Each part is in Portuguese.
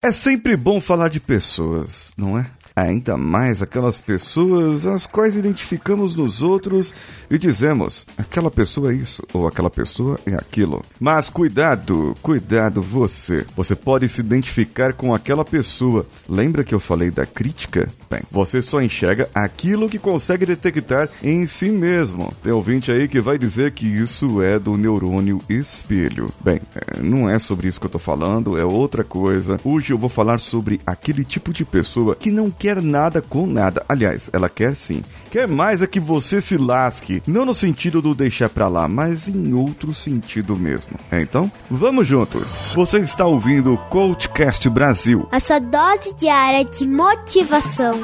É sempre bom falar de pessoas, não é? Ainda mais aquelas pessoas as quais identificamos nos outros e dizemos: aquela pessoa é isso ou aquela pessoa é aquilo. Mas cuidado, cuidado você. Você pode se identificar com aquela pessoa. Lembra que eu falei da crítica? Bem, você só enxerga aquilo que consegue detectar em si mesmo. Tem ouvinte aí que vai dizer que isso é do neurônio espelho. Bem, é, não é sobre isso que eu tô falando, é outra coisa. Hoje eu vou falar sobre aquele tipo de pessoa que não quer nada com nada. Aliás, ela quer sim. Quer mais é que você se lasque. Não no sentido do deixar pra lá, mas em outro sentido mesmo. É, então, vamos juntos. Você está ouvindo o Coachcast Brasil. A sua dose diária de motivação.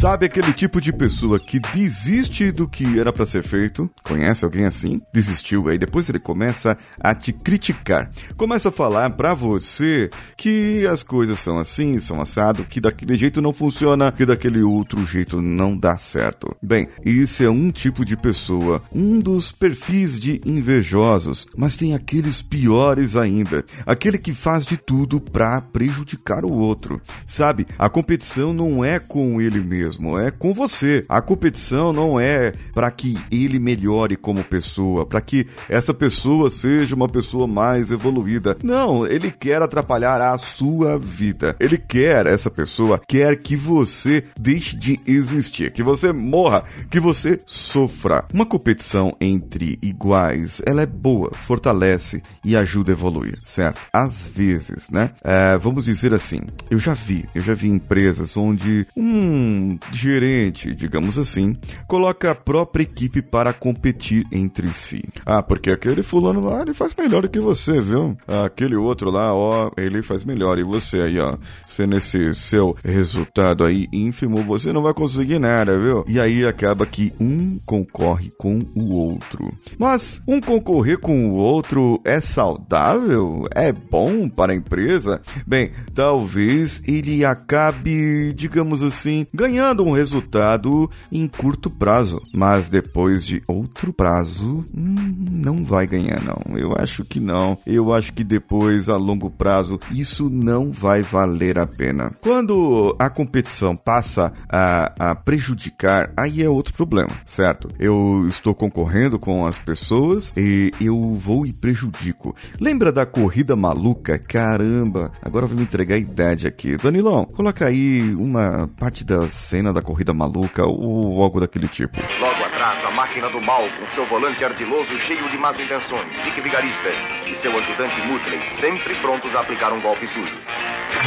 Sabe aquele tipo de pessoa que desiste do que era para ser feito? Conhece alguém assim? Desistiu, aí depois ele começa a te criticar. Começa a falar para você que as coisas são assim, são assado, que daquele jeito não funciona, que daquele outro jeito não dá certo. Bem, esse é um tipo de pessoa, um dos perfis de invejosos, mas tem aqueles piores ainda, aquele que faz de tudo para prejudicar o outro. Sabe, a competição não é com ele mesmo mesmo, é com você. A competição não é para que ele melhore como pessoa, para que essa pessoa seja uma pessoa mais evoluída. Não, ele quer atrapalhar a sua vida. Ele quer, essa pessoa quer que você deixe de existir, que você morra, que você sofra. Uma competição entre iguais, ela é boa, fortalece e ajuda a evoluir, certo? Às vezes, né? É, vamos dizer assim, eu já vi, eu já vi empresas onde um gerente, digamos assim, coloca a própria equipe para competir entre si. Ah, porque aquele fulano lá, ele faz melhor do que você, viu? Aquele outro lá, ó, ele faz melhor. E você aí, ó, você nesse seu resultado aí ínfimo, você não vai conseguir nada, viu? E aí acaba que um concorre com o outro. Mas um concorrer com o outro é saudável? É bom para a empresa? Bem, talvez ele acabe, digamos assim, ganhando dando um resultado em curto prazo, mas depois de outro prazo, hum, não vai ganhar não. Eu acho que não. Eu acho que depois a longo prazo isso não vai valer a pena. Quando a competição passa a, a prejudicar, aí é outro problema, certo? Eu estou concorrendo com as pessoas e eu vou e prejudico. Lembra da corrida maluca? Caramba, agora eu vou me entregar a idade aqui. Danilão, coloca aí uma parte da cena cena da corrida maluca ou algo daquele tipo. Logo atrás, a máquina do mal, com seu volante ardiloso cheio de más intenções, Dick Vigarista e seu ajudante Mutley, sempre prontos a aplicar um golpe sujo.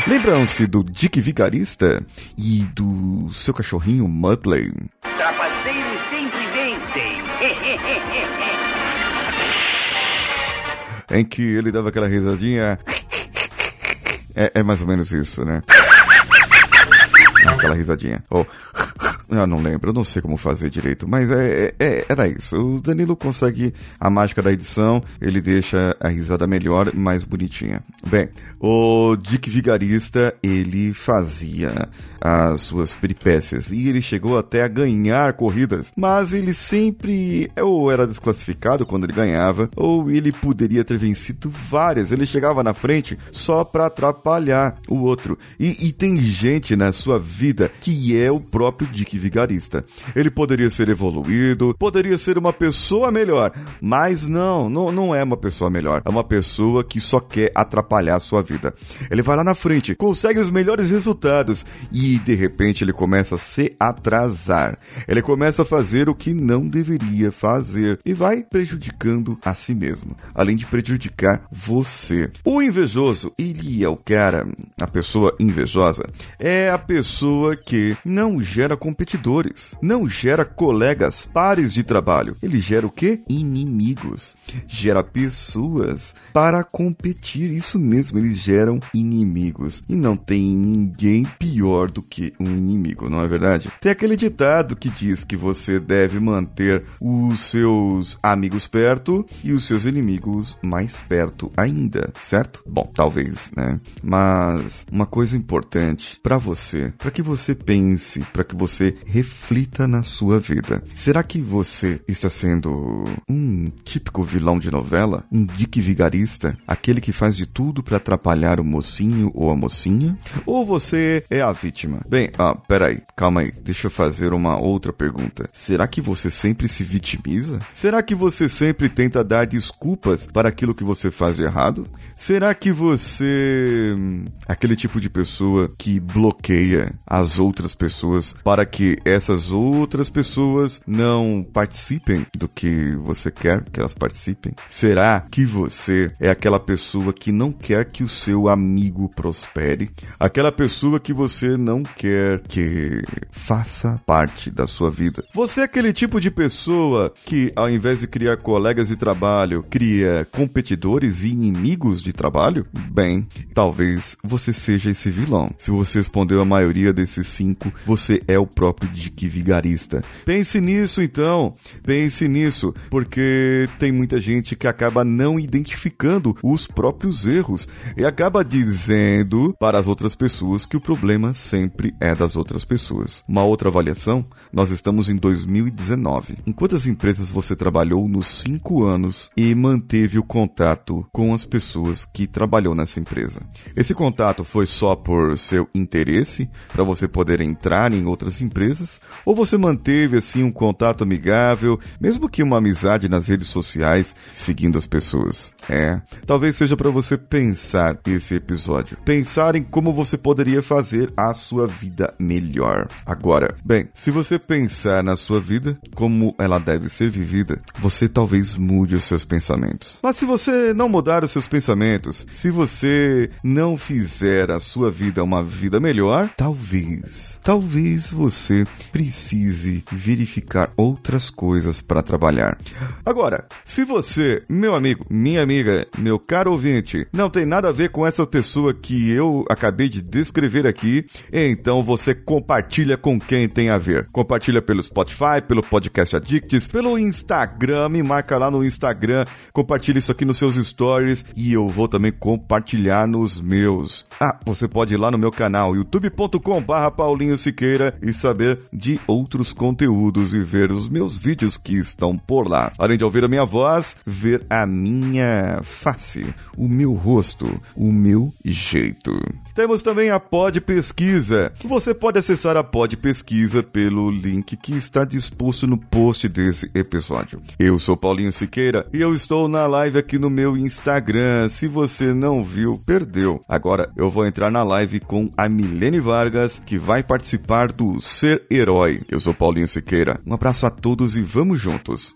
Lembram-se do Dick Vigarista e do seu cachorrinho Mudley? Trapaceiros sempre vencem. em que ele dava aquela risadinha. É, é mais ou menos isso, né? Aquela risadinha. Oh, eu não lembro, eu não sei como fazer direito, mas é, é, é, era isso. O Danilo consegue a mágica da edição, ele deixa a risada melhor, mais bonitinha. Bem, o Dick Vigarista, ele fazia as suas peripécias e ele chegou até a ganhar corridas, mas ele sempre ou era desclassificado quando ele ganhava, ou ele poderia ter vencido várias. Ele chegava na frente só para atrapalhar o outro. E, e tem gente na sua vida que é o próprio Dick Vigarista. Ele poderia ser evoluído, poderia ser uma pessoa melhor, mas não, não, não é uma pessoa melhor. É uma pessoa que só quer atrapalhar a sua vida. Ele vai lá na frente, consegue os melhores resultados e de repente ele começa a se atrasar. Ele começa a fazer o que não deveria fazer e vai prejudicando a si mesmo, além de prejudicar você. O invejoso, ele é o cara, a pessoa invejosa, é a pessoa que não gera competência competidores. Não gera colegas pares de trabalho. Ele gera o quê? Inimigos. Gera pessoas para competir. Isso mesmo, eles geram inimigos. E não tem ninguém pior do que um inimigo, não é verdade? Tem aquele ditado que diz que você deve manter os seus amigos perto e os seus inimigos mais perto ainda, certo? Bom, talvez, né? Mas uma coisa importante para você, para que você pense, para que você reflita na sua vida. Será que você está sendo um típico vilão de novela? Um dick vigarista? Aquele que faz de tudo para atrapalhar o mocinho ou a mocinha? Ou você é a vítima? Bem, ah, peraí, calma aí, deixa eu fazer uma outra pergunta. Será que você sempre se vitimiza? Será que você sempre tenta dar desculpas para aquilo que você faz de errado? Será que você. Hum, aquele tipo de pessoa que bloqueia as outras pessoas para que essas outras pessoas não participem do que você quer que elas participem? Será que você é aquela pessoa que não quer que o seu amigo prospere? Aquela pessoa que você não quer que faça parte da sua vida? Você é aquele tipo de pessoa que, ao invés de criar colegas de trabalho, cria competidores e inimigos de trabalho? Bem, talvez você seja esse vilão. Se você respondeu a maioria desses cinco, você é o próprio Dick Vigarista. Pense nisso então, pense nisso, porque tem muita gente que acaba não identificando os próprios erros e acaba dizendo para as outras pessoas que o problema sempre é das outras pessoas. Uma outra avaliação, nós estamos em 2019. Em quantas empresas você trabalhou nos cinco anos e manteve o contato com as pessoas que trabalhou nessa empresa? Esse contato foi só por seu interesse, para você poder entrar em outras empresas, ou você manteve assim um contato amigável, mesmo que uma amizade nas redes sociais, seguindo as pessoas? É, talvez seja para você pensar esse episódio, pensar em como você poderia fazer a sua vida melhor. Agora, bem, se você pensar na sua vida como ela deve ser vivida, você talvez mude os seus pensamentos. Mas se você não mudar os seus pensamentos, se você não fizer a sua vida uma vida melhor, talvez, talvez você precise verificar outras coisas para trabalhar. Agora, se você, meu amigo, minha amiga, meu caro ouvinte, não tem nada a ver com essa pessoa que eu acabei de descrever aqui, então você compartilha com quem tem a ver. Compartilha pelo Spotify, pelo Podcast Addicts, pelo Instagram, me marca lá no Instagram, compartilha isso aqui nos seus stories e eu vou também compartilhar nos meus. Ah, você pode ir lá no meu canal youtube.com barra Paulinho Siqueira e saber de outros conteúdos e ver os meus vídeos que estão por lá. Além de ouvir a minha voz, ver a minha face, o meu rosto, o meu jeito. Temos também a Pod Pesquisa. Você pode acessar a Pod Pesquisa pelo link que está disposto no post desse episódio. Eu sou Paulinho Siqueira e eu estou na live aqui no meu Instagram. Se você não viu, perdeu. Agora eu vou entrar na live com a Milene Vargas, que vai participar do Ser Herói. Eu sou Paulinho Siqueira. Um abraço a todos e vamos juntos.